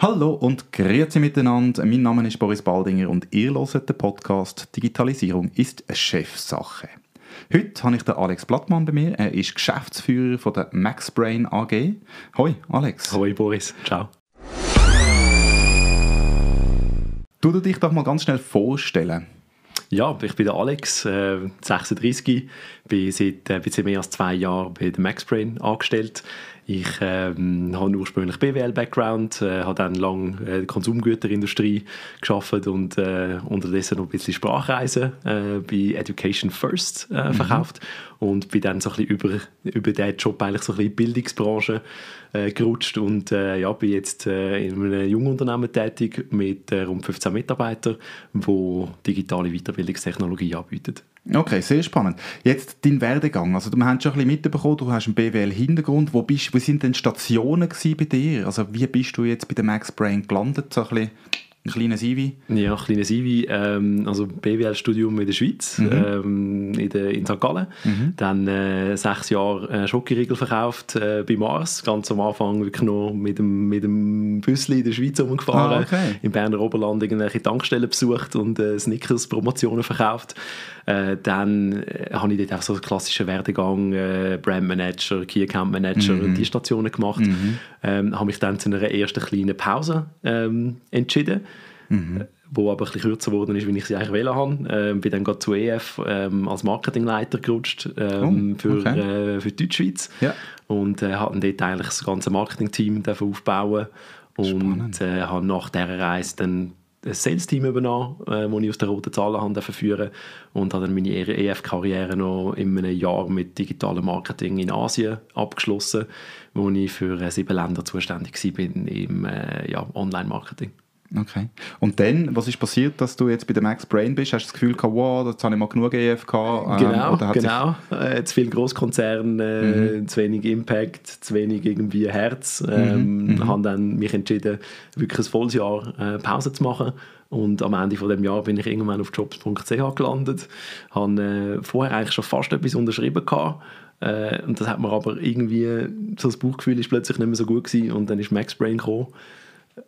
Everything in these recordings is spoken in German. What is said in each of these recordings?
Hallo und grüezi miteinander. Mein Name ist Boris Baldinger und ihr hört den Podcast Digitalisierung ist eine Chefsache. Heute habe ich den Alex Blattmann bei mir. Er ist Geschäftsführer von der MaxBrain AG. Hoi, Alex. Hoi, Boris. Ciao. Du dich doch mal ganz schnell vorstellen. Ja, ich bin der Alex, äh, 36, bin seit äh, bisschen mehr als zwei Jahren bei der MaxBrain angestellt. Ich ähm, habe ursprünglich BWL-Background, äh, habe dann lange äh, in der Konsumgüterindustrie geschafft und äh, unterdessen noch ein bisschen Sprachreisen äh, bei Education First äh, mhm. verkauft mhm. und bin dann so ein bisschen über, über diesen Job eigentlich so ein bisschen in die Bildungsbranche äh, gerutscht und äh, ja, bin jetzt in einem jungen Unternehmen tätig mit rund 15 Mitarbeitern, wo digitale Weiterbildungstechnologie anbietet. Okay, sehr spannend. Jetzt dein Werdegang. Also, wir haben schon ein bisschen mitbekommen, du hast einen BWL-Hintergrund. Wo, bist, wo sind denn Stationen bei dir? Also, wie bist du jetzt bei der Max Brain gelandet? So ein bisschen ein kleines Ivi? Ja, ein kleines Ivi. Ähm, also BWL-Studium in der Schweiz, mhm. ähm, in, der, in St. Gallen. Mhm. Dann äh, sechs Jahre äh, Schokoriegel verkauft äh, bei Mars. Ganz am Anfang wirklich noch mit dem, mit dem Büssli in der Schweiz rumgefahren. Ah, okay. Im Berner Oberland irgendwelche Tankstellen besucht und äh, Snickers-Promotionen verkauft. Äh, dann äh, habe ich dort auch so einen klassischen Werdegang, äh, Brand Manager, Key Account Manager mhm. und die Stationen gemacht. Mhm. Ähm, habe mich dann zu einer ersten kleinen Pause ähm, entschieden. Mhm. Wo aber ein bisschen kürzer geworden ist, wie ich sie eigentlich wählen habe. Ähm, bin dann gerade zu EF ähm, als Marketingleiter gerutscht ähm, oh, für, okay. äh, für die Deutschschweiz. Ja. Und äh, habe dort eigentlich das ganze Marketing-Team aufbauen und äh, habe nach dieser Reise dann ein Sales-Team übernommen, äh, das ich aus der roten Zahlen führen und habe dann meine EF-Karriere noch in einem Jahr mit digitalem Marketing in Asien abgeschlossen, wo ich für äh, sieben Länder zuständig war im äh, ja, Online-Marketing. Okay. Und dann, was ist passiert, dass du jetzt bei der Max Brain bist? Hast du das Gefühl gehabt, wow, jetzt habe ich mal genug EFK? Ähm, genau, genau. Äh, zu viel Großkonzern, äh, mhm. zu wenig Impact, zu wenig irgendwie Herz. Mhm, ähm, mhm. habe dann mich entschieden, wirklich ein volles Jahr äh, Pause zu machen. Und am Ende von dem Jahr bin ich irgendwann auf jobs.ch gelandet. Habe äh, vorher eigentlich schon fast etwas unterschrieben gehabt. Äh, und das hat mir aber irgendwie, so das Bauchgefühl ist plötzlich nicht mehr so gut gewesen. Und dann ist Max Brain gekommen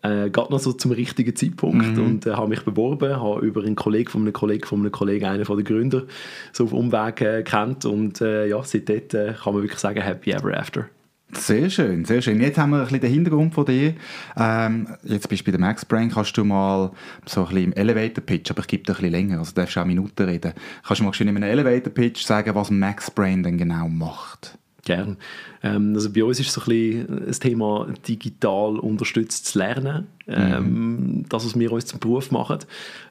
äh, gerade noch so zum richtigen Zeitpunkt mhm. und äh, habe mich beworben, habe über einen Kollegen von einem Kollegen von einem Kollegen, einen von den Gründern, so auf Umweg äh, kennt und äh, ja, seitdem äh, kann man wirklich sagen, happy ever after. Sehr schön, sehr schön. Jetzt haben wir ein bisschen den Hintergrund von dir. Ähm, jetzt bist du bei der Max Brain, kannst du mal so ein bisschen im Elevator Pitch, aber ich gebe dir ein bisschen länger, also darfst du auch Minuten reden. Kannst du mal schön in einem Elevator Pitch sagen, was Max Brain denn genau macht? Gern. Ähm, also bei uns ist so ein bisschen das Thema digital unterstütztes Lernen, ähm, mhm. das, was wir uns zum Beruf machen.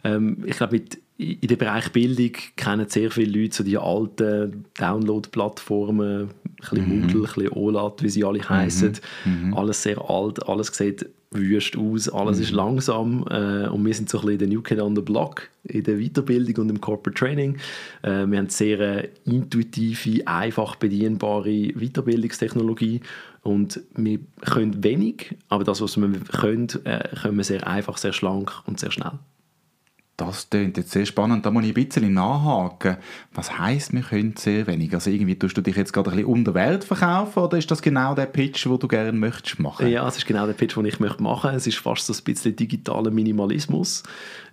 Ähm, ich glaube, in dem Bereich Bildung kennen sehr viele Leute so die alten Download-Plattformen, ein bisschen mhm. Moodle, ein bisschen OLAT, wie sie alle heißen. Mhm. mhm. Alles sehr alt, alles sieht wüst aus, alles mhm. ist langsam äh, und wir sind so ein bisschen der New Kid on the Block in der Weiterbildung und im Corporate Training. Äh, wir haben sehr äh, intuitive, einfach bedienbare Weiterbildungstechnologie und wir können wenig, aber das, was wir können, äh, können wir sehr einfach, sehr schlank und sehr schnell. Das klingt jetzt sehr spannend. Da muss ich ein bisschen nachhaken. Was heisst, wir können sehr wenig? Also irgendwie tust du dich jetzt gerade ein bisschen unter Wert verkaufen oder ist das genau der Pitch, den du gerne möchtest machen? Ja, es ist genau der Pitch, den ich möchte machen. Es ist fast so ein bisschen digitaler Minimalismus.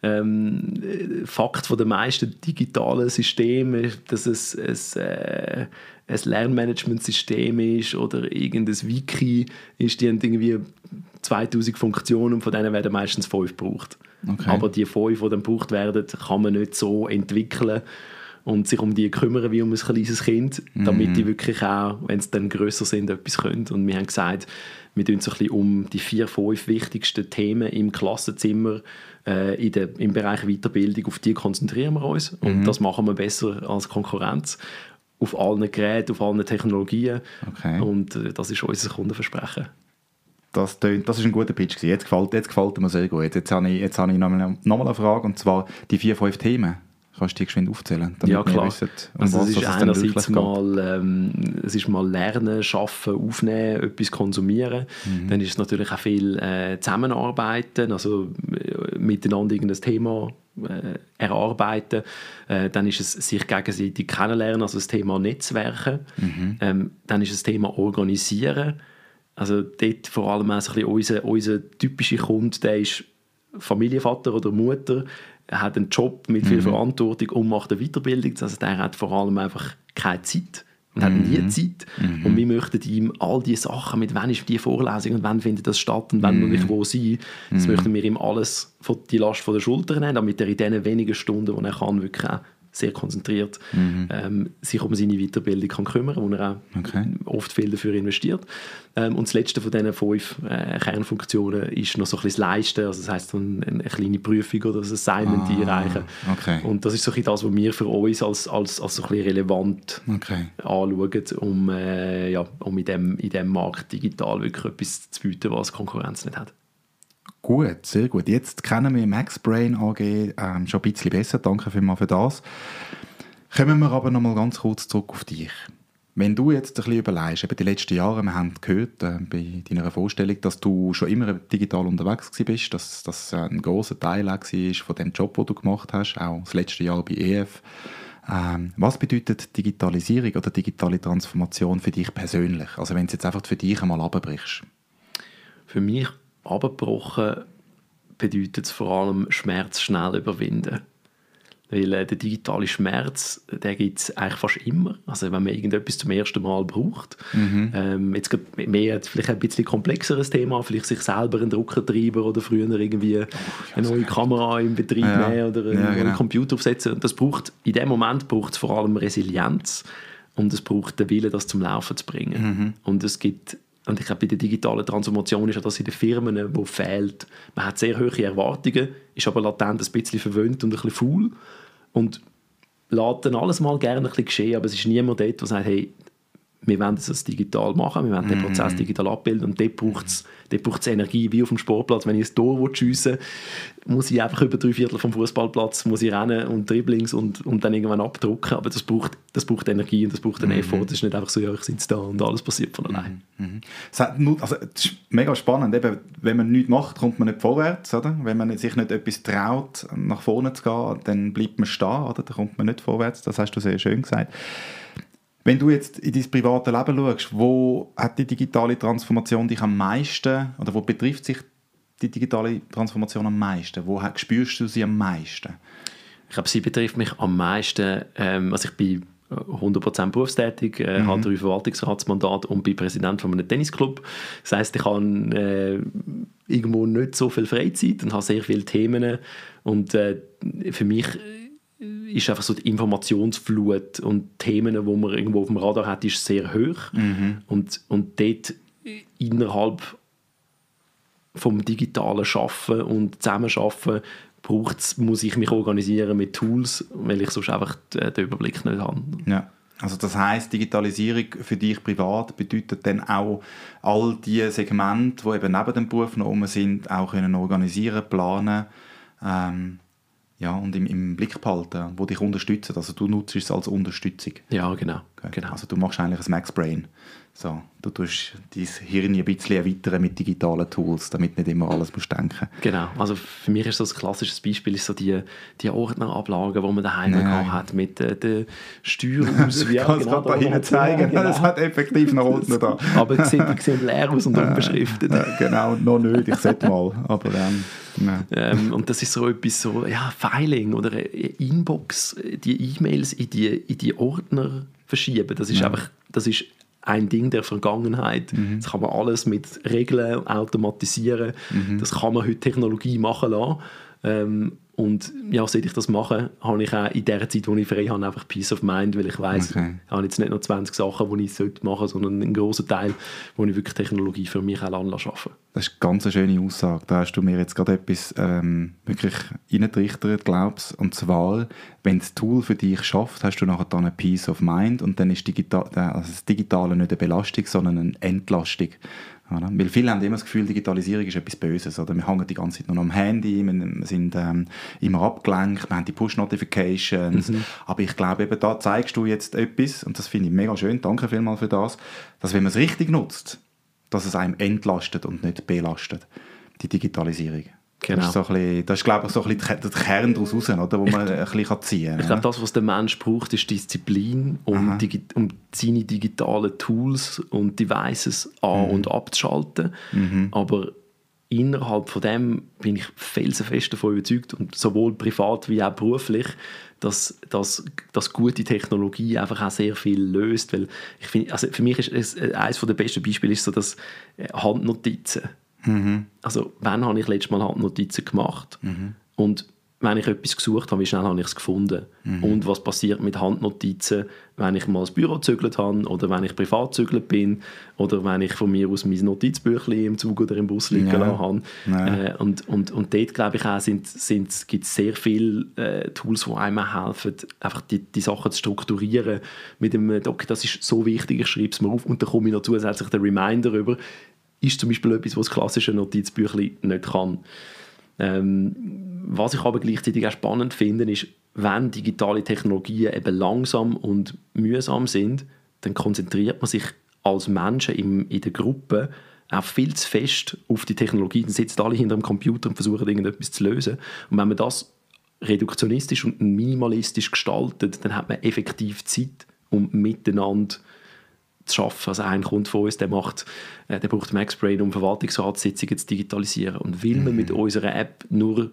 Ähm, Fakt von den meisten digitalen Systemen ist, dass es, es äh, ein Lernmanagementsystem ist oder irgendein Wiki ist, die haben irgendwie 2000 Funktionen und von denen werden meistens fünf gebraucht. Okay. Aber die fünf, die dann gebraucht werden, kann man nicht so entwickeln und sich um die kümmern wie um ein kleines Kind, damit mm. die wirklich auch, wenn sie dann grösser sind, etwas können. Und wir haben gesagt, wir tun so ein bisschen um die vier, fünf wichtigsten Themen im Klassenzimmer äh, in der, im Bereich Weiterbildung, auf die konzentrieren wir uns. Und mm. das machen wir besser als Konkurrenz auf allen Geräten, auf allen Technologien. Okay. Und äh, das ist unser Kundenversprechen. Das, das ist ein guter Pitch. Jetzt gefällt, jetzt gefällt mir sehr gut. Jetzt habe ich, jetzt habe ich noch, mal, noch eine Frage, und zwar die vier, fünf Themen. Kannst du die geschwind aufzählen? ja, klar. Wissen, um also was, es ist einerseits mal, ähm, es ist mal Lernen, Schaffen, Aufnehmen, etwas konsumieren. Mhm. Dann ist es natürlich auch viel äh, Zusammenarbeiten, also äh, miteinander irgendein Thema äh, erarbeiten. Äh, dann ist es sich gegenseitig kennenlernen, also das Thema Netzwerken. Mhm. Ähm, dann ist es das Thema Organisieren. Also dort vor allem auch so ein bisschen unser, unser typischer Kunde, der ist Familienvater oder Mutter, hat einen Job mit viel mhm. Verantwortung und macht eine Weiterbildung. Also der hat vor allem einfach keine Zeit und hat nie mhm. Zeit. Mhm. Und wir möchten ihm all diese Sachen, mit wann ist die Vorlesung und wann findet das statt und wann muss ich wo sein, das möchten wir ihm alles von die Last von der Schulter nehmen, damit er in diesen wenigen Stunden, die er kann, wirklich auch sehr konzentriert mhm. ähm, sich um seine Weiterbildung kann kümmern wo er auch okay. oft viel dafür investiert. Ähm, und das letzte von diesen fünf äh, Kernfunktionen ist noch so ein bisschen das Leisten, also das heisst eine, eine kleine Prüfung oder ein Assignment ah, einreichen. Okay. Und das ist so ein bisschen das, was wir für uns als, als, als so ein bisschen relevant okay. anschauen, um, äh, ja, um in diesem in dem Markt digital wirklich etwas zu bieten, was Konkurrenz nicht hat. Gut, sehr gut. Jetzt kennen wir MaxBrain AG ähm, schon ein bisschen besser. Danke vielmals für das. Kommen wir aber noch mal ganz kurz zurück auf dich. Wenn du jetzt ein bisschen überlegst, eben die letzten Jahre, wir haben gehört äh, bei deiner Vorstellung, dass du schon immer digital unterwegs bist, dass das ein großer Teil war von dem Job, den du gemacht hast, auch das letzte Jahr bei EF. Ähm, was bedeutet Digitalisierung oder digitale Transformation für dich persönlich? Also wenn du jetzt einfach für dich einmal abbrichst. Für mich abgebrochen bedeutet es vor allem Schmerz schnell überwinden. Weil äh, der digitale Schmerz, der gibt es eigentlich fast immer. Also wenn man irgendetwas zum ersten Mal braucht. Mhm. Ähm, jetzt mehr vielleicht ein bisschen komplexeres Thema, vielleicht sich selber einen Druckertreiber oder früher irgendwie oh, eine neue Kamera im Betrieb ja. nehmen oder einen ja, genau. Computer aufsetzen. Und das braucht, in dem Moment braucht es vor allem Resilienz und es braucht den Willen, das zum Laufen zu bringen. Mhm. Und es gibt und ich glaube, bei der digitalen Transformation ist das in den Firmen, wo fehlt. Man hat sehr hohe Erwartungen, ist aber latent ein bisschen verwöhnt und ein bisschen faul und lässt dann alles mal gerne ein bisschen geschehen, aber es ist niemand dort, der sagt, hey, wir wollen das digital machen, wir wollen mm. den Prozess digital abbilden und dort braucht es dort braucht's Energie, wie auf dem Sportplatz. Wenn ich ein Tor schiessen will, muss ich einfach über drei Viertel vom Fußballplatz muss ich rennen und Dribblings und, und dann irgendwann abdrucken, aber das braucht, das braucht Energie und das braucht einen mm. Effort. Das ist nicht einfach so, ja, ich sitze da und alles passiert von allein. Mm. Also, es ist mega spannend, eben, wenn man nichts macht, kommt man nicht vorwärts, oder? Wenn man sich nicht etwas traut, nach vorne zu gehen, dann bleibt man stehen, oder? Dann kommt man nicht vorwärts, das hast du sehr schön gesagt. Wenn du jetzt in dein private Leben schaust, wo hat die digitale Transformation dich am meisten, oder wo betrifft sich die digitale Transformation am meisten? Wo spürst du sie am meisten? Ich glaube, sie betrifft mich am meisten, ähm, also ich bin 100% berufstätig, äh, mhm. habe drei Verwaltungsratsmandat und bin Präsident von einem Tennisclub. Das heißt, ich habe äh, irgendwo nicht so viel Freizeit und habe sehr viele Themen und äh, für mich ist einfach so die Informationsflut und Themen, die man irgendwo auf dem Radar hat, ist sehr hoch. Mhm. Und, und dort innerhalb vom digitalen Schaffen und Zusammenschaffen braucht's, muss ich mich organisieren mit Tools, weil ich sonst einfach den Überblick nicht habe. Ja. Also das heißt, Digitalisierung für dich privat bedeutet dann auch all die Segmente, die eben neben dem Beruf noch sind, auch können organisieren, planen, ähm, ja, und im, im Blick behalten, wo dich unterstützen. Also du nutzt es als Unterstützung. Ja, genau. Okay. genau. Also du machst eigentlich ein Max Brain. So, du tust dein Hirn ein bisschen erweitern mit digitalen Tools, damit nicht immer alles musst denken Genau, also für mich ist so ein klassisches Beispiel ist so die, die Ordnerablagen, die man daheim Nein. hat mit äh, den Steuerauswählen. Ich kann es genau, gerade da hinten zeigen, ja, genau. das hat effektiv noch Ordner da. aber die sehen, die sehen leer aus und unbeschriftet. Ja, genau, noch nicht, ich sollte mal, aber ähm, ähm, und das ist so etwas so, ja, Filing oder Inbox, die E-Mails in die, in die Ordner verschieben, das ist einfach, das ist ein Ding der Vergangenheit. Mhm. Das kann man alles mit Regeln automatisieren. Mhm. Das kann man heute Technologie machen lassen. Ähm, und ja, seit ich das mache, habe ich auch in der Zeit, wo ich frei habe, einfach Peace of Mind, weil ich weiß, okay. ich habe jetzt nicht nur 20 Sachen, die ich sollte machen sollte, sondern einen grossen Teil, wo ich wirklich Technologie für mich auch arbeiten Das ist eine ganz schöne Aussage. Da hast du mir jetzt gerade etwas ähm, wirklich reingetrichtert, glaubst Und zwar, wenn das Tool für dich schafft, hast du nachher dann eine Peace of Mind und dann ist digital, also das Digitale nicht eine Belastung, sondern eine Entlastung. Oder? Weil viele haben immer das Gefühl, Digitalisierung ist etwas Böses. Oder? Wir hängen die ganze Zeit nur noch am Handy, wir sind ähm, immer abgelenkt, wir haben die Push-Notifications. Mhm. Aber ich glaube, eben da zeigst du jetzt etwas, und das finde ich mega schön, danke vielmals für das, dass wenn man es richtig nutzt, dass es einem entlastet und nicht belastet, die Digitalisierung. Genau. Das ist, so bisschen, das ist glaube ich, so ein bisschen der Kern daraus raus, oder, wo man ein bisschen ziehen kann. Ich glaube, das, was der Mensch braucht, ist Disziplin, um, digi um seine digitalen Tools und Devices an- mhm. und abzuschalten. Mhm. Aber innerhalb von dem bin ich felsenfest davon überzeugt, und sowohl privat wie auch beruflich, dass, dass, dass gute Technologie einfach auch sehr viel löst. Weil ich find, also für mich ist es, eines der besten Beispiele ist so, dass Handnotizen Mhm. Also, wann habe ich letztes Mal Handnotizen gemacht? Mhm. Und wenn ich etwas gesucht habe, wie schnell habe ich es gefunden? Mhm. Und was passiert mit Handnotizen, wenn ich mal das Büro gezügelt habe oder wenn ich privat gezügelt bin oder wenn ich von mir aus mein Notizbüchlein im Zug oder im Bus liegen ja. habe. Ja. Äh, und, und, und dort, glaube ich, auch sind, sind, gibt es sehr viele äh, Tools, die einem helfen, einfach die, die Sachen zu strukturieren. Mit dem, okay, das ist so wichtig, ich schreibe es mir auf und dann komme ich noch zusätzlich den Reminder über, ist zum Beispiel etwas, was das klassische Notizbüchlein nicht kann. Ähm, was ich aber gleichzeitig auch spannend finde, ist, wenn digitale Technologien eben langsam und mühsam sind, dann konzentriert man sich als Menschen in, in der Gruppe auch viel zu fest auf die Technologie. Dann sitzen alle hinter dem Computer und versuchen irgendetwas zu lösen. Und wenn man das reduktionistisch und minimalistisch gestaltet, dann hat man effektiv Zeit, um miteinander zu schaffen. Also ein Kunde von uns, der, macht, äh, der braucht MaxBrain, um Verwaltungsratssitzungen zu digitalisieren. Und weil mhm. wir mit unserer App nur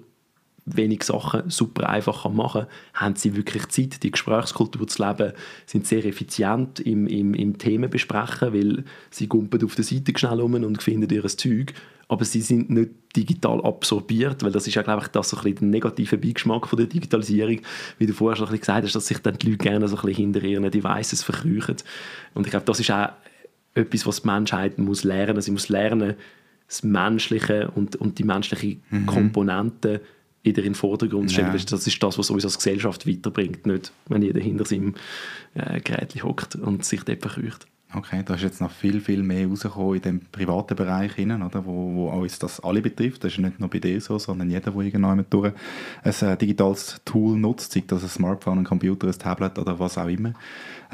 wenig Sachen super einfach machen kann, haben sie wirklich Zeit, die Gesprächskultur zu leben, sind sehr effizient im, im, im Themen besprechen, weil sie gumpen auf der Seite schnell um und finden ihr Zeug aber sie sind nicht digital absorbiert, weil das ist ja, glaube ich, das so ein bisschen der negative Beigeschmack von der Digitalisierung, wie du vorher schon ein bisschen gesagt hast, dass sich dann die Leute gerne so ein bisschen hinter ihren Devices verkrüchen. Und ich glaube, das ist auch etwas, was die Menschheit muss lernen. Sie muss lernen, das Menschliche und, und die menschliche mhm. Komponente in den Vordergrund stellen. Ja. Das ist das, was uns als Gesellschaft weiterbringt, nicht wenn jeder hinter seinem äh, Gerät hockt und sich dort verkrücht. Okay, da ist jetzt noch viel, viel mehr rausgekommen in dem privaten Bereich, hinein, oder, wo, wo uns das alle betrifft. Das ist nicht nur bei dir so, sondern jeder, der irgendjemand durch ein äh, digitales Tool nutzt, sei das ein Smartphone, ein Computer, ein Tablet oder was auch immer.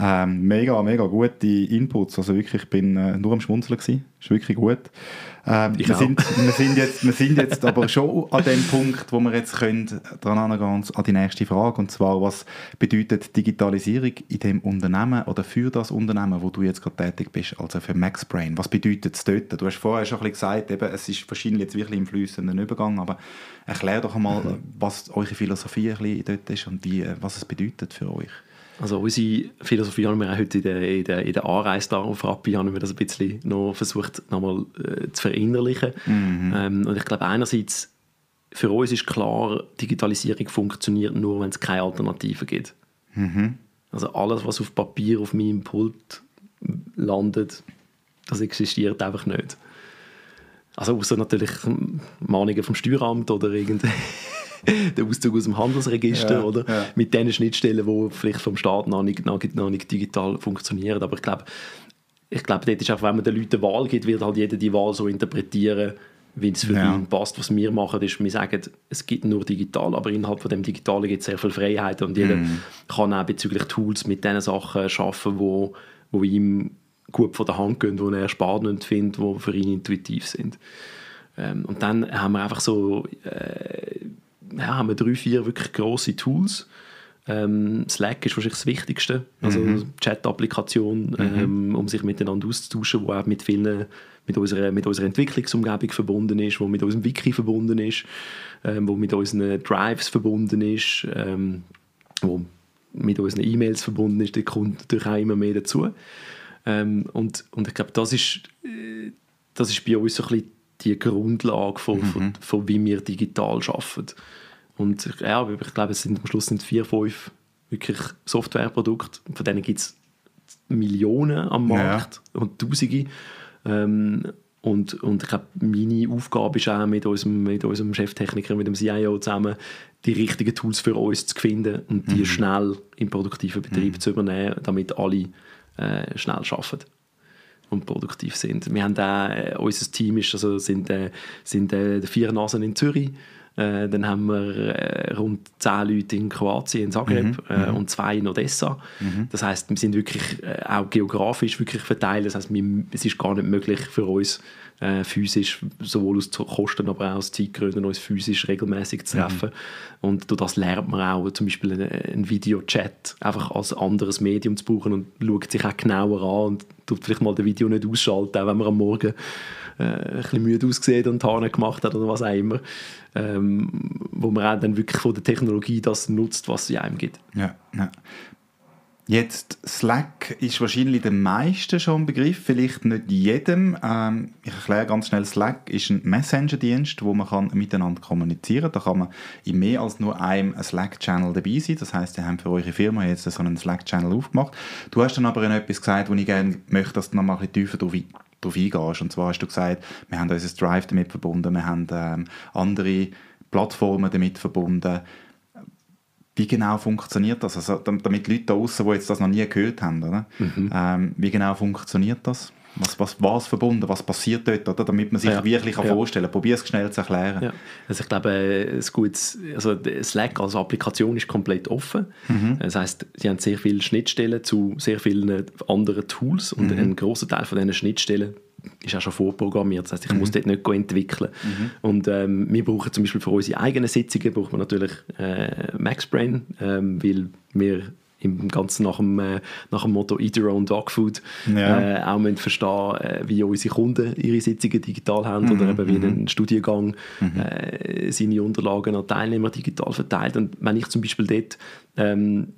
Ähm, mega, mega gute Inputs. Also wirklich, ich bin äh, nur am Schmunzeln gewesen. Ist wirklich gut. Ähm, wir, sind, wir, sind jetzt, wir sind jetzt aber schon an dem Punkt, wo wir jetzt können dran angehen an die nächste Frage. Und zwar, was bedeutet Digitalisierung in dem Unternehmen oder für das Unternehmen, wo du jetzt gerade tätig bist, also für MaxBrain? Was bedeutet es dort? Du hast vorher schon ein bisschen gesagt, eben, es ist wahrscheinlich jetzt wirklich im fließenden Übergang, aber erklär doch einmal, mhm. was eure Philosophie ein bisschen dort ist und wie, was es bedeutet für euch. Also unsere Philosophie haben wir auch heute in der, in der, in der Anreise da auf Rappi haben wir das ein bisschen noch versucht nochmal äh, zu verinnerlichen. Mhm. Ähm, und ich glaube einerseits, für uns ist klar, Digitalisierung funktioniert nur, wenn es keine Alternativen gibt. Mhm. Also alles, was auf Papier auf meinem Pult landet, das existiert einfach nicht. Also außer natürlich Mahnungen vom Steueramt oder irgendeine der Auszug aus dem Handelsregister, ja, oder? Ja. Mit den Schnittstellen, die vielleicht vom Staat noch nicht, noch, noch nicht digital funktionieren. Aber ich glaube, ich glaube, dort ist auch, wenn man den Leuten Wahl gibt, wird halt jeder die Wahl so interpretieren, wie es für ja. ihn passt. Was wir machen, ist, wir sagen, es gibt nur digital, aber innerhalb von dem Digitalen gibt es sehr viel Freiheit und jeder mm. kann auch bezüglich Tools mit den Sachen arbeiten, wo, wo ihm gut von der Hand gehen, die er spannend findet, die für ihn intuitiv sind. Ähm, und dann haben wir einfach so äh, ja, haben wir drei, vier wirklich grosse Tools. Ähm, Slack ist wahrscheinlich das Wichtigste, also mhm. Chat-Applikation, ähm, mhm. um sich miteinander auszutauschen, wo auch mit vielen, mit unserer, mit unserer Entwicklungsumgebung verbunden ist, wo mit unserem Wiki verbunden ist, ähm, wo mit unseren Drives verbunden ist, ähm, wo mit unseren E-Mails verbunden ist, da kommt natürlich auch immer mehr dazu. Ähm, und, und ich glaube, das ist, äh, das ist bei uns so ein bisschen die Grundlage von, mhm. von, von, wie wir digital arbeiten. Und ja, ich glaube, es sind am Schluss sind vier, fünf wirklich Softwareprodukte. Von denen gibt es Millionen am Markt ja. und Tausende. Ähm, und, und ich glaube, meine Aufgabe ist auch mit unserem, mit unserem Cheftechniker, mit dem CIO zusammen, die richtigen Tools für uns zu finden und die mhm. schnell im produktiven Betrieb mhm. zu übernehmen, damit alle äh, schnell arbeiten und produktiv sind. Wir haben auch, äh, unser Team ist, also sind, äh, sind äh, vier Nasen in Zürich, Äh, dann haben wir äh, rund zehn Leute in Kroatien, in Zagreb Mhm, äh, und zwei in Odessa. Das heißt, wir sind wirklich äh, auch geografisch wirklich verteilt. Das heißt, wir, es ist gar nicht möglich für uns äh, physisch, sowohl aus Kosten, aber auch aus Zeitgründen, uns physisch regelmäßig zu treffen. Und durch das lernt man auch zum Beispiel einen, einen Videochat einfach als anderes Medium zu brauchen und schaut sich auch genauer an und tut vielleicht mal das Video nicht ausschalten, auch wenn man am Morgen äh, ein bisschen müde aussieht und Haare gemacht hat oder was auch immer. Ähm, wo man auch dann wirklich von der Technologie das nutzt, was sie einem gibt. Ja, ja. Jetzt, Slack ist wahrscheinlich den meisten schon ein Begriff, vielleicht nicht jedem. Ähm, ich erkläre ganz schnell, Slack ist ein Messenger-Dienst, wo man kann miteinander kommunizieren kann. Da kann man in mehr als nur einem Slack-Channel dabei sein. Das heißt, ihr habt für eure Firma jetzt so einen Slack-Channel aufgemacht. Du hast dann aber etwas gesagt, wo ich gerne möchte, dass du noch mal ein bisschen tiefer drauf darauf eingehst. Und zwar hast du gesagt, wir haben unser Drive damit verbunden, wir haben ähm, andere Plattformen damit verbunden. Wie genau funktioniert das? Also, damit Leute da draußen, die jetzt das noch nie gehört haben, oder? Ähm, wie genau funktioniert das? Was, was, was verbunden? Was passiert dort? Oder? Damit man sich Ja. wirklich kann Ja. vorstellen kann. Probier es schnell zu erklären. Ja. Also ich glaube, äh, ein gutes, also Slack als Applikation ist komplett offen. Das heißt, sie haben sehr viele Schnittstellen zu sehr vielen anderen Tools und ein großer Teil von diesen Schnittstellen ist auch schon vorprogrammiert. Das heißt, ich muss dort nicht entwickeln. Und ähm, wir brauchen zum Beispiel für unsere eigenen Sitzungen brauchen wir natürlich äh, MaxBrain, ähm, weil wir im Ganzen nach dem, äh, nach dem Motto Eat Your Own Dog Food Ja. äh, auch müssen verstehen, äh, wie unsere Kunden ihre Sitzungen digital haben oder eben wie ein Studiengang äh, seine Unterlagen an Teilnehmer digital verteilt. Und wenn ich zum Beispiel dort ähm,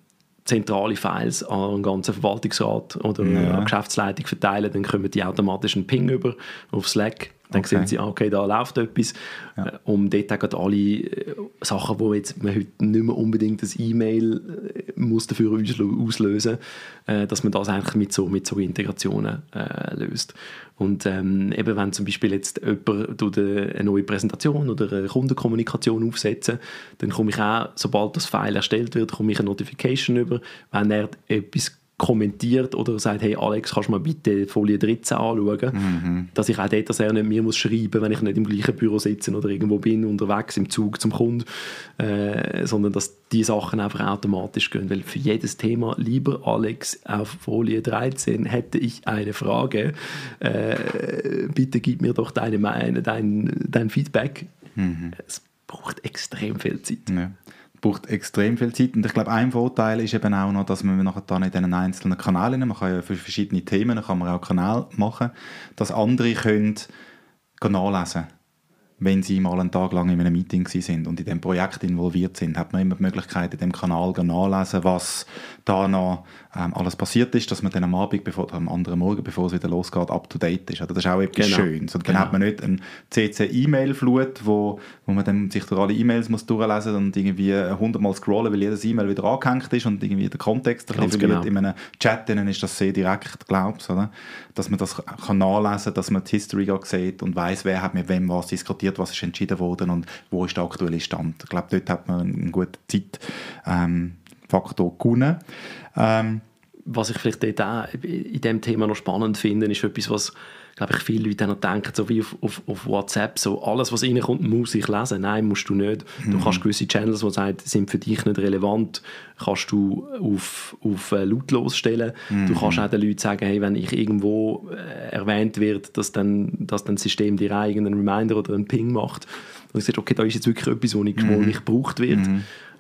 zentrale Files an einen ganzen Verwaltungsrat oder Ja. an Geschäftsleitung verteile, dann kommen die automatisch einen Ping über auf Slack. Dann Okay. sehen sie, ah, okay, da läuft etwas. Äh, Um dort gerade alle äh, Sachen, wo jetzt man heute nicht mehr unbedingt ein E-Mail äh, muss dafür auslö- auslösen äh, dass man das eigentlich mit so, mit so Integrationen äh, löst. Und ähm, eben wenn zum Beispiel jetzt jemand eine eine neue Präsentation oder eine Kundenkommunikation aufsetzen, dann komme ich auch, sobald das File erstellt wird, komme ich eine Notification über, wenn er etwas kommentiert oder sagt, hey Alex, kannst du mal bitte Folie 13 anschauen, dass ich auch dort, dass er nicht mir muss schreiben, wenn ich nicht im gleichen Büro sitze oder irgendwo bin, unterwegs im Zug zum Kunden, äh, sondern dass die Sachen einfach automatisch gehen, weil für jedes Thema, lieber Alex, auf Folie 13 hätte ich eine Frage, äh, bitte gib mir doch deine, dein, dein Feedback. Es braucht extrem viel Zeit. Ja. Braucht extrem viel Zeit. Und ich glaube, ein Vorteil ist eben auch noch, dass man nachher dann in diesen einzelnen Kanälen, man kann ja für verschiedene Themen, kann man auch Kanäle machen, dass andere können nachlesen wenn sie mal einen Tag lang in einem Meeting sind und in dem Projekt involviert sind, hat man immer die Möglichkeit, in dem Kanal gehen nachlesen, was da noch ähm, alles passiert ist, dass man dann am Abend, bevor, oder am anderen Morgen, bevor es wieder losgeht, up to date ist. Also das ist auch etwas Genau. Schönes. Und dann Genau. hat man nicht eine CC-E-Mail-Flut, wo, wo man dann sich durch alle E-Mails muss durchlesen und irgendwie hundertmal scrollen, weil jedes E-Mail wieder angehängt ist und irgendwie der Kontext ein bisschen genau. In einem Chat dann ist das sehr direkt, glaubst oder? Dass man das kann nachlesen dass man die History sieht und weiß, wer hat mit wem was diskutiert, was ist entschieden worden und wo ist der aktuelle Stand. Ich glaube, dort hat man einen guten Zeitfaktor ähm, Faktor gewonnen. Ähm, was ich vielleicht dort auch in diesem Thema noch spannend finde, ist etwas, was glaube ich, viele Leute noch denken, so wie auf, auf, auf WhatsApp, so alles, was reinkommt, muss ich lesen. Nein, musst du nicht. Du kannst gewisse Channels, die sagen, sind für dich nicht relevant, kannst du auf, auf äh, lautlos stellen. Du kannst auch den Leuten sagen, hey, wenn ich irgendwo äh, erwähnt wird, dass dann, dass dann das System dir irgendeinen Reminder oder einen Ping macht. Und ich sage, okay, da ist jetzt wirklich etwas, wo nicht, nicht gebraucht wird.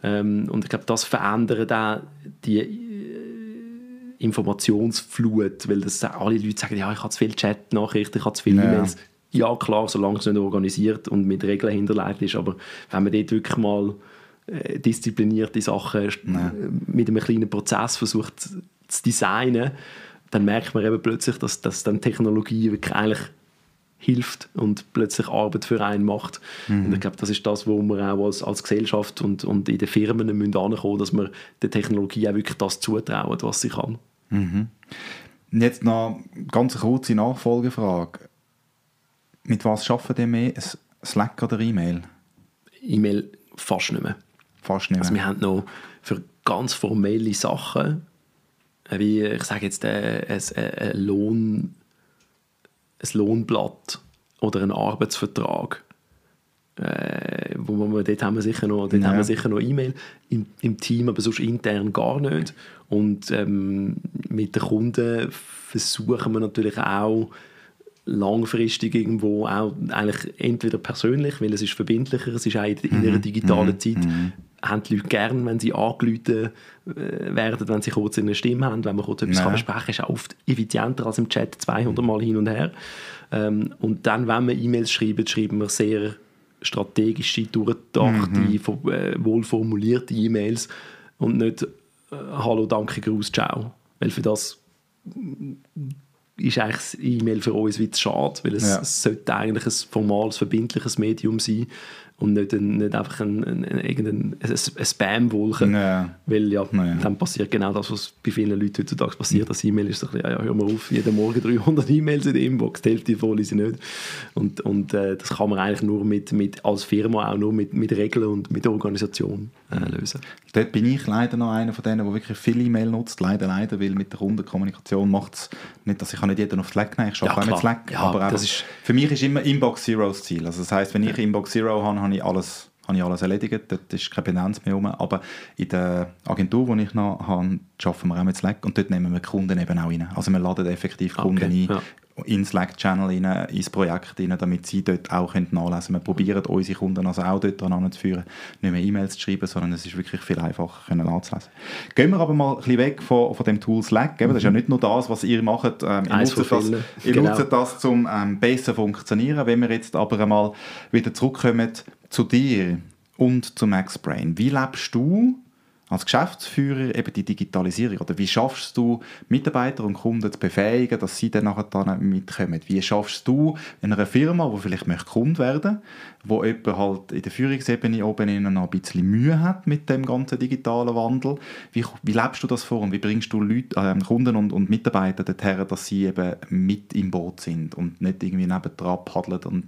Ähm, und ich glaube, das verändert auch die Informationsflut, weil das alle Leute sagen, ja, ich habe zu viele Chat-Nachrichten, ich habe zu viele Ja. E-Mails. Ja, klar, solange es nicht organisiert und mit Regeln hinterlegt ist, aber wenn man dort wirklich mal äh, disziplinierte Sachen äh, mit einem kleinen Prozess versucht zu zu designen, dann merkt man eben plötzlich, dass, dass dann Technologie wirklich eigentlich hilft und plötzlich Arbeit für einen macht. Und ich glaube, das ist das, wo wir auch als, als Gesellschaft und, und in den Firmen müssen ankommen, dass wir der Technologie auch wirklich das zutrauen, was sie kann. Und Jetzt noch eine ganz kurze Nachfolgefrage. Mit was arbeitet ihr mehr? Slack oder E-Mail? E-Mail fast nicht mehr. Fast nicht mehr. Also wir haben noch für ganz formelle Sachen, äh, wie ich sage jetzt äh, ein, ein, ein, Lohn, ein Lohnblatt oder ein Arbeitsvertrag, äh, wo man, dort haben wir sicher noch, dort Ja. haben wir sicher noch E-Mail im, im Team, aber sonst intern gar nicht. Und ähm, mit den Kunden versuchen wir natürlich auch langfristig irgendwo auch eigentlich entweder persönlich, weil es ist verbindlicher, es ist auch in, in Mhm. einer digitalen Zeit, haben die Leute gern, wenn sie angerufen äh, werden, wenn sie kurz eine Stimme haben, wenn man kurz etwas Ja. kann besprechen kann, ist auch oft effizienter als im Chat 200 Mal hin und her. Ähm, und dann, wenn wir E-Mails schreiben, schreiben wir sehr strategische, durchdachte, Mhm. äh, wohlformulierte E-Mails und nicht äh, «Hallo, danke, Gruß, ciao». Weil für das ist eigentlich das E-Mail für uns wie zu schade, weil es, Ja. es sollte eigentlich ein formales, verbindliches Medium sein und nicht, ein, nicht einfach ein, ein, ein, ein, Spam-Wolke. Ja. Weil ja, Ja. dann passiert genau das, was bei vielen Leuten heutzutage passiert. Das E-Mail ist so ein bisschen, ja, hör mal auf, jeden Morgen 300 E-Mails in der Inbox, die Hälfte davon lese ich nicht. Und, und äh, das kann man eigentlich nur mit, mit, als Firma auch nur mit, mit Regeln und mit Organisation äh, lösen. Dort bin ich leider noch einer von denen, der wirklich viel E-Mail nutzt. Leider, leider, weil mit der Kundenkommunikation macht es nicht, dass ich nicht jeden auf Slack nehmen Ich arbeite Ja, auch mit. Slack. Ja, aber das ist- für mich ist immer Inbox Zero das Ziel. Also das heisst, wenn ich Inbox Zero habe, habe ich alles, habe ich alles erledigt. Dort ist keine Benenz mehr rum. Aber in der Agentur, die ich noch habe, arbeiten wir auch mit Slack und dort nehmen wir Kunden eben auch rein. Also wir laden effektiv Kunden Okay, ein. ja. In Slack-Channel rein, ins Projekt rein, damit sie dort auch können nachlesen können. Wir probieren unsere Kunden also auch dort dran zu führen, nicht mehr E-Mails zu schreiben, sondern es ist wirklich viel einfacher können nachzulesen. Gehen wir aber mal ein bisschen weg von, von dem Tool Slack. Das ist ja nicht nur das, was ihr macht. Ähm, ihr nutzt das, ihr Genau. nutzt das, zum ähm, besser funktionieren. Wenn wir jetzt aber einmal wieder zurückkommen zu dir und zu Max Brain. Wie lebst du als Geschäftsführer eben die Digitalisierung? Oder wie schaffst du, Mitarbeiter und Kunden zu befähigen, dass sie dann nachher dann mitkommen? Wie schaffst du in einer Firma, die vielleicht möchte Kunde werden wo jemand halt in der Führungsebene oben innen noch ein bisschen Mühe hat mit dem ganzen digitalen Wandel, wie, wie lebst du das vor und wie bringst du Leute, äh, Kunden und, und Mitarbeiter dorthin, dass sie eben mit im Boot sind und nicht irgendwie nebendran paddeln und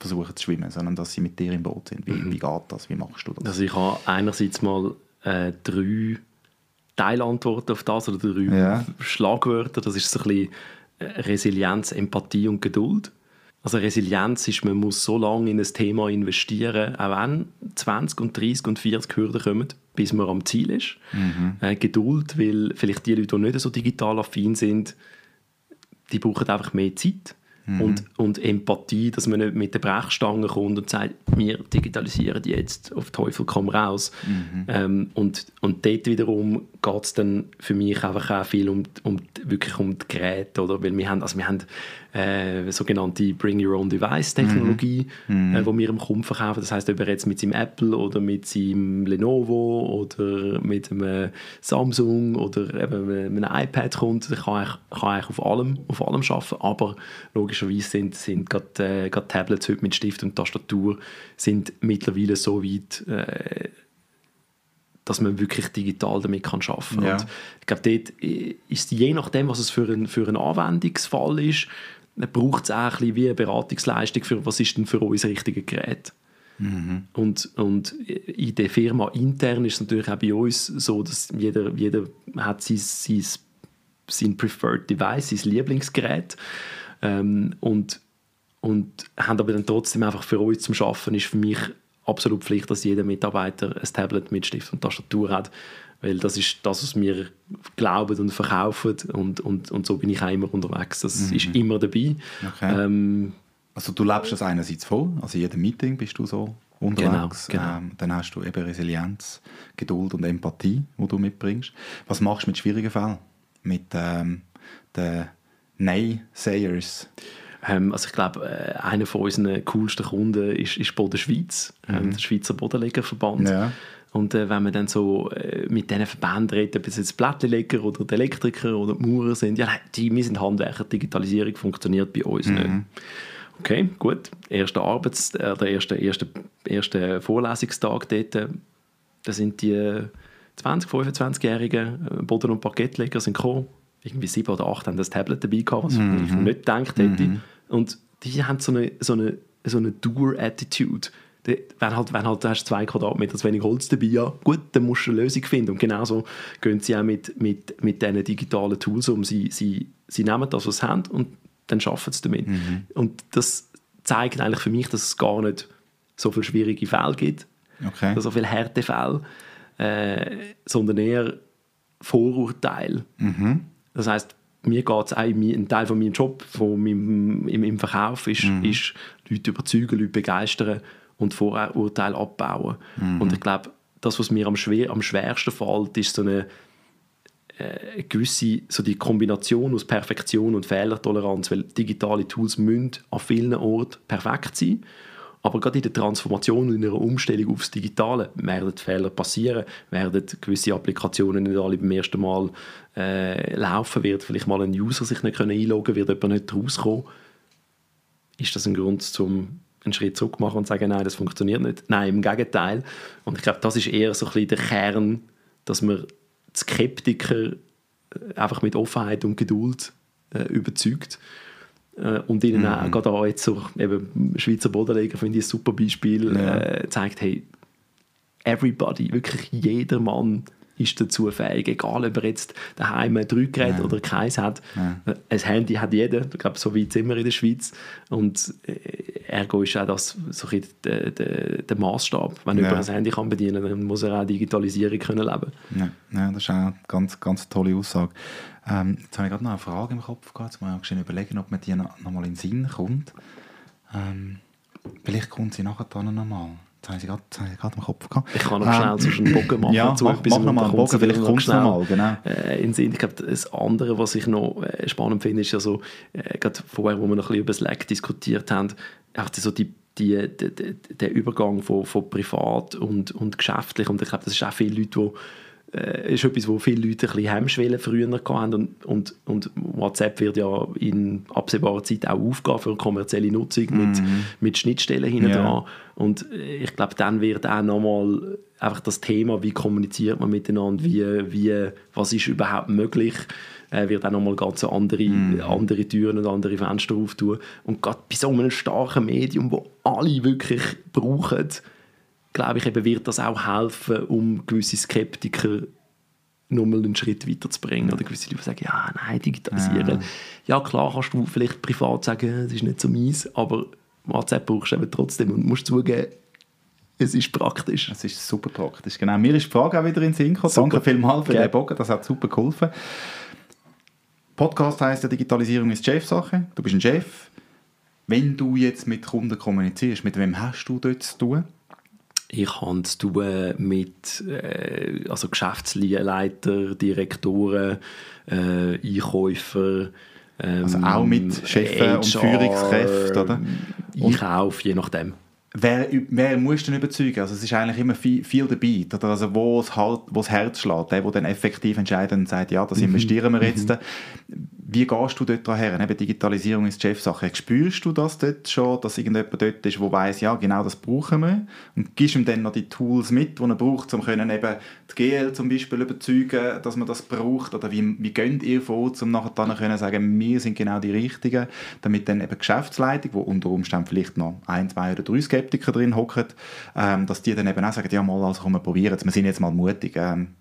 versuchen zu schwimmen, sondern dass sie mit dir im Boot sind? Wie, wie geht das? Wie machst du das? Also ich habe einerseits mal äh, drei Teilantworten auf das oder drei Ja. Schlagwörter. Das ist so ein bisschen äh, Resilienz, Empathie und Geduld. Also Resilienz ist, man muss so lange in ein Thema investieren, auch wenn 20 und 30 und 40 Hürden kommen, bis man am Ziel ist. Äh, Geduld, weil vielleicht die Leute, die nicht so digital affin sind, die brauchen einfach mehr Zeit. Und, und Empathie, dass man nicht mit der Brechstange kommt und sagt, wir digitalisieren jetzt auf Teufel komm raus. Ähm, und, und dort wiederum geht es dann für mich einfach auch viel um, um, wirklich um die Geräte. Oder? Weil wir haben, also wir haben äh, sogenannte Bring Your Own Device Technologie, äh, wo wir im Kunden verkaufen. Das heißt, ob er jetzt mit seinem Apple oder mit seinem Lenovo oder mit einem Samsung oder eben mit einem iPad kommt, kann eigentlich, kann eigentlich auf allem, auf allem arbeiten. Aber logischerweise sind, sind gerade, äh, gerade Tablets heute mit Stift und Tastatur sind mittlerweile so weit, äh, dass man wirklich digital damit kann arbeiten kann. Ja. Ich glaube, dort ist je nachdem, was es für ein, für ein Anwendungsfall ist, braucht es auch ein bisschen wie eine Beratungsleistung für, was ist denn für uns das richtige Gerät. Und, und in der Firma intern ist es natürlich auch bei uns so, dass jeder, jeder hat sein, sein, sein Preferred Device, sein Lieblingsgerät. Ähm, und, und haben aber dann trotzdem einfach für uns zum Schaffen ist für mich absolut Pflicht, dass jeder Mitarbeiter ein Tablet mit Stift und Tastatur hat, weil das ist das, was wir glauben und verkaufen und, und, und so bin ich auch immer unterwegs. Das ist immer dabei. Okay. Ähm, Also du lebst das einerseits voll, also in jedem Meeting bist du so unterwegs. Genau, genau. Ähm, dann hast du eben Resilienz, Geduld und Empathie, die du mitbringst. Was machst du mit schwierigen Fällen? Mit ähm, den Nein-Sayers? Ähm, also ich glaube, äh, einer von unseren coolsten Kunden ist, ist Boden Schweiz, ähm, der Schweizer Bodenlegerverband. Mhm. Ja. Und äh, wenn man dann so äh, mit diesen Verbänden redet, ob es jetzt die Plättleger oder die Elektriker oder die Maurer sind, ja, nein, die, wir sind Handwerker, Digitalisierung funktioniert bei uns Mhm. nicht. Okay, gut. Erster Arbeits-, äh, der erste, erste, erste Vorlesungstag dort, äh, da sind die äh, 20-, 25-jährigen äh, Boden- und Parkettleger sind gekommen. Irgendwie sieben oder acht haben das Tablet dabei gehabt, was ich nicht gedacht hätte. Und die haben so eine, so eine, so eine Doer-Attitude. Wenn halt, wenn halt du hast zwei Quadratmeter zu wenig Holz dabei, ja gut, dann musst du eine Lösung finden. Und genauso gehen sie auch mit, mit, mit diesen digitalen Tools um. Sie, sie, sie nehmen das, was sie haben und dann arbeiten sie damit. Und das zeigt eigentlich für mich, dass es gar nicht so viele schwierige Fälle gibt, Okay. so viele Härtefälle, äh, sondern eher Vorurteile. Mhm. Das heißt, mir geht es auch, ein Teil von meinem Job, von meinem, im, im Verkauf, ist, Mhm. ist Leute überzeugen, Leute begeistern und Vorurteile abbauen. Mhm. Und ich glaube, das, was mir am, schwer, am schwersten fällt, ist so eine, äh, gewisse, so die Kombination aus Perfektion und Fehlertoleranz, weil digitale Tools müssen an vielen Orten perfekt sein. Aber gerade in der Transformation und in einer Umstellung aufs Digitale werden Fehler passieren, werden gewisse Applikationen nicht alle beim ersten Mal äh, laufen, wird vielleicht mal ein User sich nicht können einloggen wird jemand nicht rauskommen. Ist das ein Grund, zum einen Schritt zurück machen und sagen, nein, das funktioniert nicht? Nein, im Gegenteil. Und ich glaube, das ist eher so ein bisschen der Kern, dass man die Skeptiker äh, einfach mit Offenheit und Geduld äh, überzeugt. Äh, und ihnen Mhm. auch, gerade auch jetzt so, eben Schweizer Bodenleger finde ich ein super Beispiel, Ja. äh, zeigt, hey, everybody, wirklich jeder Mann ist dazu fähig, egal ob er jetzt daheim ein Drückgerät Ja. oder keins hat. Ja. Ein Handy hat jeder, ich glaube, so weit sind wir in der Schweiz. Und äh, ergo ist auch das so ein der, der, der Maßstab. Wenn Ja. jemand ein Handy kann bedienen kann, dann muss er auch Digitalisierung können leben Ja, ja, das ist auch eine ganz, ganz tolle Aussage. Ähm, jetzt habe ich gerade noch eine Frage im Kopf gehabt. Jetzt muss ich überlegen, ob mir die noch, noch mal in den Sinn kommt. Ähm, vielleicht kommt sie nachher dann noch mal. Jetzt habe ich gerade, gerade im Kopf gehabt. Ich kann noch Ähm, schnell zwischen den Bogen machen ja, zu mach- mach und noch mal dann einen Bogen, vielleicht noch kommt's schnell, noch mal, genau. Äh, in Sinn. Ich glaube, das andere, was ich noch äh, spannend finde, ist ja so, äh, gerade vorher, wo wir noch ein bisschen über Slack diskutiert haben, auch so die, die, die, die, der Übergang von, von privat und, und geschäftlich. Und ich glaube, das ist auch viele Leute, die äh, ist etwas, wo viele Leute ein bisschen Hemmschwellen früher hatten und, und, und WhatsApp wird ja in absehbarer Zeit auch aufgehen für kommerzielle Nutzung mit, mit Schnittstellen hinten dran. Und äh, ich glaube, dann wird auch nochmal einfach das Thema, wie kommuniziert man miteinander, wie, wie, was ist überhaupt möglich, äh, wird auch nochmal ganz andere, andere Türen und andere Fenster auftun. Und gerade bei so einem starken Medium, wo alle wirklich brauchen, glaube ich, eben wird das auch helfen, um gewisse Skeptiker nochmal einen Schritt weiterzubringen. Oder gewisse Leute die sagen, ja, nein, digitalisieren. Ja. klar kannst du vielleicht privat sagen, das ist nicht so meins, aber WhatsApp brauchst du eben trotzdem und musst zugeben, es ist praktisch. Es ist super praktisch. Genau. Mir ist die Frage auch wieder in den Sinn gekommen. Danke vielmals für Gerne. den Bogen, das hat super geholfen. Podcast heisst ja, Digitalisierung ist Chefsache. Du bist ein Chef. Wenn du jetzt mit Kunden kommunizierst, mit wem hast du dort zu tun? Ich habe zu tun mit äh, also Geschäftsleiter, Direktoren, äh, Einkäufer. Ähm, Also auch mit Chefen und HR, Führungskräften, oder? Einkauf, je nachdem. Wer, wer muss denn überzeugen? Also es ist eigentlich immer viel, viel dabei. Oder also wo das, halt, wo das Herz schlägt, der, der dann effektiv entscheidet und sagt, ja, das investieren wir jetzt. Wie gehst du dort her? Eben Digitalisierung ist Chefsache. Spürst du das dort schon, dass irgendjemand dort ist, der weiss, ja, genau das brauchen wir? Und gibst ihm dann noch die Tools mit, die er braucht, um können eben die GL zum Beispiel überzeugen, dass man das braucht? Oder wie, wie geht ihr vor, um nachher dann können sagen, wir sind genau die Richtigen, damit dann eben Geschäftsleitung, wo unter Umständen vielleicht noch ein, zwei oder drei Skeptiker drin hocken, ähm, dass die dann eben auch sagen, ja mal, also komm, wir probieren es, wir sind jetzt mal mutig, ähm,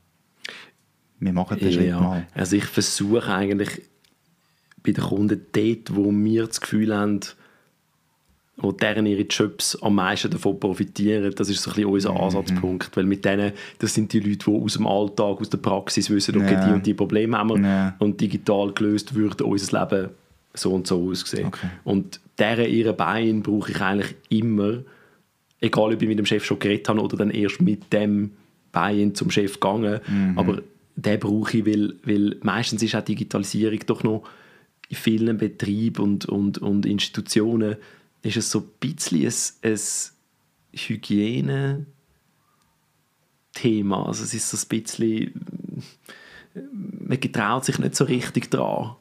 wir machen den Schritt Ja, mal. also ich versuche eigentlich bei den Kunden dort, wo wir das Gefühl haben, wo deren ihre Jobs am meisten davon profitieren, das ist so ein bisschen Mhm. unser Ansatzpunkt, weil mit denen, das sind die Leute, die aus dem Alltag, aus der Praxis wissen, okay, Ja. die und die Probleme haben wir Ja. und digital gelöst würde unser Leben so und so aussehen. Okay. Und deren ihre Beine brauche ich eigentlich immer, egal ob ich mit dem Chef schon geredet habe oder dann erst mit dem Bein zum Chef gegangen, Mhm. aber den brauche ich, weil, weil meistens ist auch Digitalisierung doch noch in vielen Betrieben und, und, und Institutionen ist es so ein bisschen ein, ein Hygiene Thema. Also es ist so ein bisschen, man getraut sich nicht so richtig dran.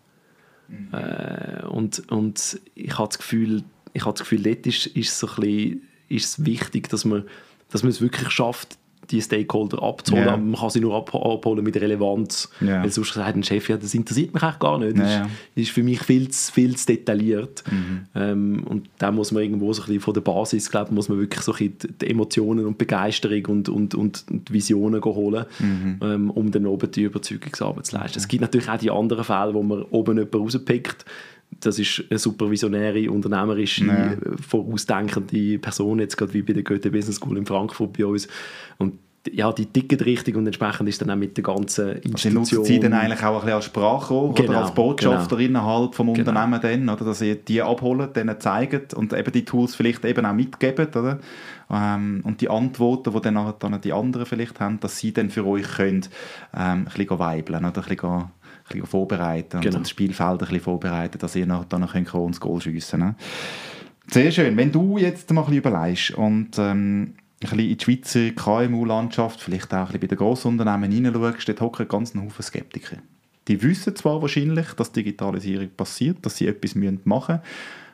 Äh, und, und ich habe das Gefühl, ich habe das Gefühl, dort ist, ist, so ein bisschen, ist es wichtig, dass man, dass man es wirklich schafft, die Stakeholder abzuholen. Ja. Aber man kann sie nur ab, abholen mit Relevanz. Ja. Weil sonst sagt ein Chef, ja, das interessiert mich eigentlich gar nicht. Das ja. ist, ist für mich viel zu, viel zu detailliert. Mhm. Ähm, und da muss man irgendwo so ein bisschen von der Basis, glaube muss man wirklich so ein bisschen die Emotionen und Begeisterung und, und, und die Visionen holen, Mhm. ähm, um dann oben die Überzeugungsarbeit zu leisten. Es gibt natürlich auch die anderen Fälle, wo man oben jemanden rauspickt. Das ist eine supervisionäre, unternehmerische, Ja. vorausdenkende Person, jetzt gerade wie bei der Goethe Business School in Frankfurt bei uns. Und ja, die ticken richtig und entsprechend ist dann auch mit der ganzen Institution... nutzen sie dann eigentlich auch ein bisschen als Sprachrohr Genau, oder als Botschafter innerhalb vom Genau. Unternehmen dann, oder, dass sie die abholen, denen zeigen und eben die Tools vielleicht eben auch mitgeben, oder? Ähm, und die Antworten, die dann, dann die anderen vielleicht haben, dass sie dann für euch können, ähm, ein bisschen weibeln oder ein bisschen vorbereiten Genau. und das Spielfeld ein bisschen vorbereiten, dass ihr nachher dann könnt das Goal schiessen ne? Sehr schön. Wenn du jetzt mal ein bisschen überlegst und ähm, ein bisschen in die Schweizer KMU-Landschaft, vielleicht auch ein bisschen bei den Grossunternehmen hineinschaust, dort hocken ganz Haufen Skeptiker. Die wissen zwar wahrscheinlich, dass Digitalisierung passiert, dass sie etwas machen müssen,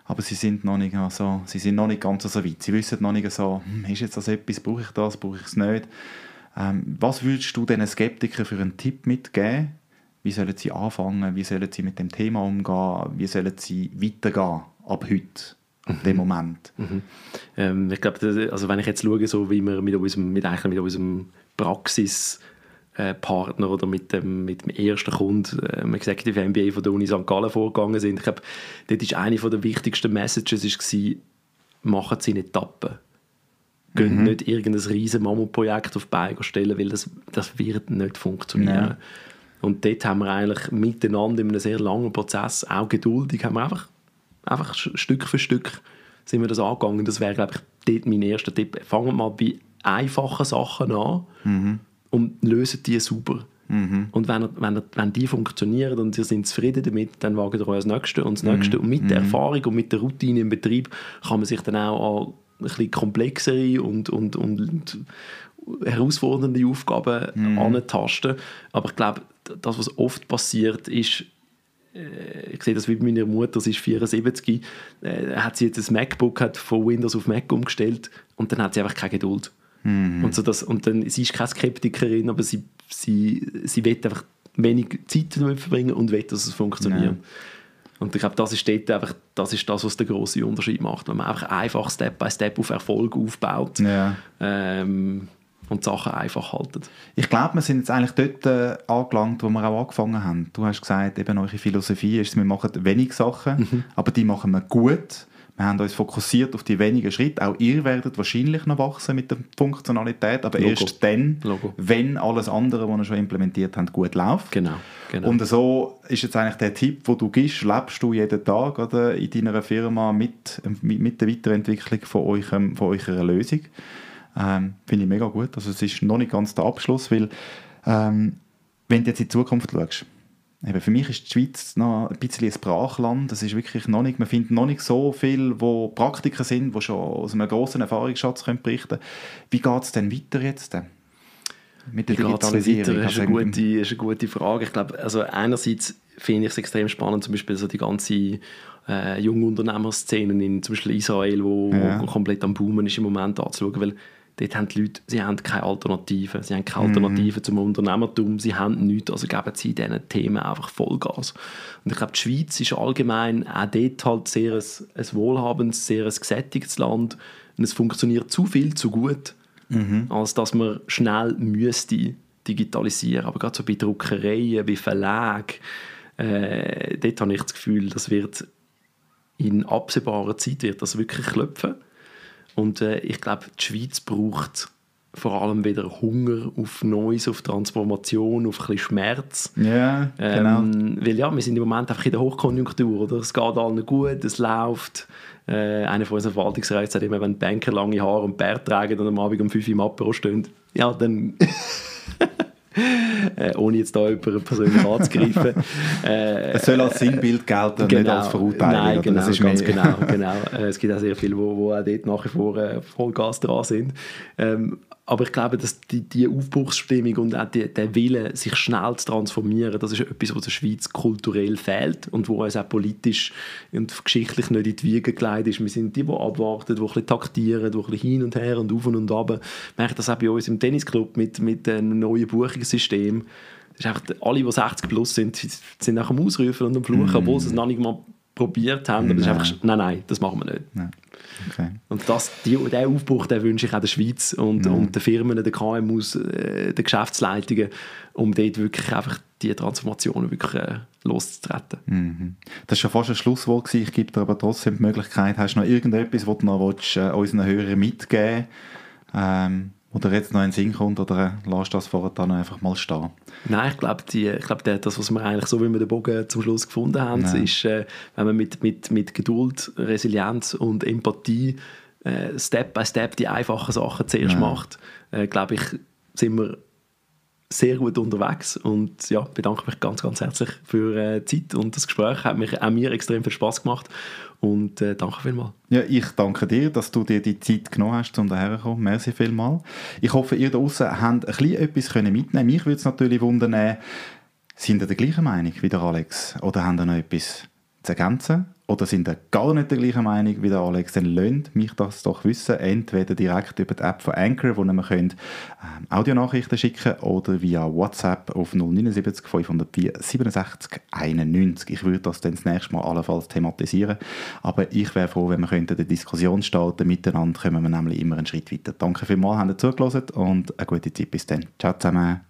aber sie sind noch nicht so, sie sind noch nicht ganz so weit. Sie wissen noch nicht so, hm, ist jetzt das etwas, brauche ich das, brauche ich es nicht. Ähm, was würdest du diesen Skeptikern für einen Tipp mitgeben? Wie sollen sie anfangen? Wie sollen sie mit dem Thema umgehen? Wie sollen sie weitergehen ab heute, ab dem Moment? Ähm, ich glaube, also wenn ich jetzt schaue, so wie wir mit unserem, mit eigentlich mit unserem Praxis äh, oder mit dem, mit dem ersten Kunden, äh, dem Executive MBA von der Uni St. Gallen vorgegangen sind. Ich glaube, dort ist eine der wichtigsten Messages ist gewesen, machen Sie in Etappen. Gehen nicht irgendein riesen Mammutprojekt auf die Beine stellen, weil das, das wird nicht funktionieren. Nein. Und dort haben wir eigentlich miteinander in einem sehr langen Prozess, auch geduldig, haben wir einfach, einfach Stück für Stück sind wir das angegangen. Das wäre, glaube ich, dort mein erster Tipp. Fangen wir mal bei einfachen Sachen an und lösen die sauber. Und wenn, wenn, wenn die funktionieren und ihr seid zufrieden damit, dann wagen ihr euch das Nächste und das Nächste. Und mit der Erfahrung und mit der Routine im Betrieb kann man sich dann auch an ein bisschen komplexere und, und, und herausfordernde Aufgaben antasten. Aber ich glaube, das, was oft passiert, ist, äh, ich sehe das wie bei meiner Mutter, sie ist 74, äh, hat sie jetzt ein MacBook hat von Windows auf Mac umgestellt und dann hat sie einfach keine Geduld. Und, so das, und dann, sie ist keine Skeptikerin, aber sie, sie, sie will einfach wenig Zeit damit verbringen und will, dass es funktioniert. Ja. Und ich glaube, das ist dort einfach, das ist das, was den grossen Unterschied macht, wenn man einfach einfach Step by Step auf Erfolg aufbaut Ja. ähm, und Sachen einfach haltet. Ich glaube, wir sind jetzt eigentlich dort äh, angelangt, wo wir auch angefangen haben. Du hast gesagt, eben eure Philosophie ist, wir machen wenig Sachen, aber die machen wir gut. Wir haben uns fokussiert auf die wenigen Schritte. Auch ihr werdet wahrscheinlich noch wachsen mit der Funktionalität, aber Logo. erst dann, Logo. wenn alles andere, was ihr schon implementiert habt, gut läuft. Genau. genau. Und so ist jetzt eigentlich der Tipp, den du gibst, lebst du jeden Tag oder, in deiner Firma mit, mit, mit der Weiterentwicklung von, eurem, von eurer Lösung. Ähm, Finde ich mega gut. Also es ist noch nicht ganz der Abschluss, weil ähm, wenn du jetzt in die Zukunft schaust, eben für mich ist die Schweiz noch ein bisschen ein Brachland. Das ist wirklich noch nicht, man findet noch nicht so viel, wo Praktiker sind, die schon aus einem grossen Erfahrungsschatz können berichten können. Wie geht es denn weiter jetzt? Denn? Mit der Wie Digitalisierung? weiter? Das ist Also eine im- gute, ist eine gute Frage. Ich glaube, also einerseits finde ich es extrem spannend, zum Beispiel so die ganze äh, Jungunternehmerszenen in zum Beispiel Israel, wo, Ja. wo komplett am Boomen ist im Moment anzuschauen, weil dort haben die Leute, sie haben keine Alternative. Sie haben keine Mhm. Alternative zum Unternehmertum, sie haben nichts, also geben sie diesen Themen einfach Vollgas. Und ich glaube, die Schweiz ist allgemein auch dort halt sehr ein, ein wohlhabendes, sehr ein gesättigtes Land und es funktioniert zu viel, zu gut, als dass man schnell müsste digitalisieren. Aber gerade so bei Druckereien, bei Verlagen, äh, dort habe ich das Gefühl, das wird in absehbarer Zeit wird das wirklich klopfen. Und äh, ich glaube, die Schweiz braucht vor allem wieder Hunger auf Neues, auf Transformation, auf ein bisschen Schmerz. Ja, genau. Ähm, weil ja, wir sind im Moment einfach in der Hochkonjunktur, oder? Es geht allen gut, es läuft. Äh, einer von unseren Verwaltungsräten sagt immer, wenn die Banker lange Haare und Bart tragen und am Abend um 5 Uhr im Apero stehen, ja, dann... äh, ohne jetzt da jemanden persönlich anzugreifen. Äh, Es soll als Sinnbild gelten und nicht als Verurteilung. Nein, genau, Das ist ganz mehr- genau. genau. Äh, es gibt auch sehr viele, die wo, wo auch dort nach wie vor äh, Vollgas dran sind. Ähm, aber ich glaube, dass die, die Aufbruchsstimmung und auch die, der Wille, sich schnell zu transformieren, das ist etwas, was der Schweiz kulturell fehlt und wo uns auch politisch und geschichtlich nicht in die Wiege gelegt ist. Wir sind die, die abwarten, die ein bisschen taktieren, die ein bisschen hin und her und auf und ab. Ich merke das auch bei uns im Tennisclub mit, mit einem neuen Buchungssystem. Das ist einfach, alle, die 60 plus sind, sind nach am Ausrufen und am Fluchen, obwohl sie es noch nicht mal probiert haben. Aber das ist einfach, nein, nein, das machen wir nicht. Nein. Okay. Und das, die, diesen Aufbruch den wünsche ich auch der Schweiz und, mhm. und den Firmen, den KMUs, äh, den Geschäftsleitungen, um dort wirklich einfach die Transformation wirklich äh, loszutreten. Mhm. Das war schon fast ein Schlusswort, gewesen. ich gebe dir aber trotzdem die Möglichkeit, hast du noch irgendetwas, was du noch willst, äh, unseren Hörern mitgeben ähm, oder jetzt noch in den Sinn kommt oder äh, lässt das vorher dann einfach mal stehen? Nein, ich glaube, glaube das, was wir eigentlich so, wie wir den Bogen zum Schluss gefunden haben, Nein. ist, äh, wenn man mit, mit, mit Geduld, Resilienz und Empathie äh, Step by Step die einfachen Sachen zuerst Nein. macht, äh, glaube ich, sind wir sehr gut unterwegs und ja, bedanke mich ganz, ganz herzlich für äh, die Zeit und das Gespräch. Hat mich auch mir extrem viel Spaß gemacht und äh, danke vielmals. Ja, ich danke dir, dass du dir die Zeit genommen hast, um daher. Merci vielmals. Ich hoffe, ihr da draußen habt ein bisschen etwas mitnehmen. Mich würde es natürlich wundern, sind ihr der gleichen Meinung wie der Alex oder haben ihr noch etwas zu ergänzen? Oder sind ihr gar nicht der gleichen Meinung wie der Alex, dann lasst mich das doch wissen. Entweder direkt über die App von Anchor, wo ihr könnt, ähm, Audionachrichten schicken oder via WhatsApp auf 079 504 67 91. Ich würde das dann das nächste Mal allenfalls thematisieren. Aber ich wäre froh, wenn wir eine Diskussion starten miteinander, kommen wir nämlich immer einen Schritt weiter. Danke vielmals, habt ihr zugelassen und eine gute Zeit bis dann. Ciao zusammen.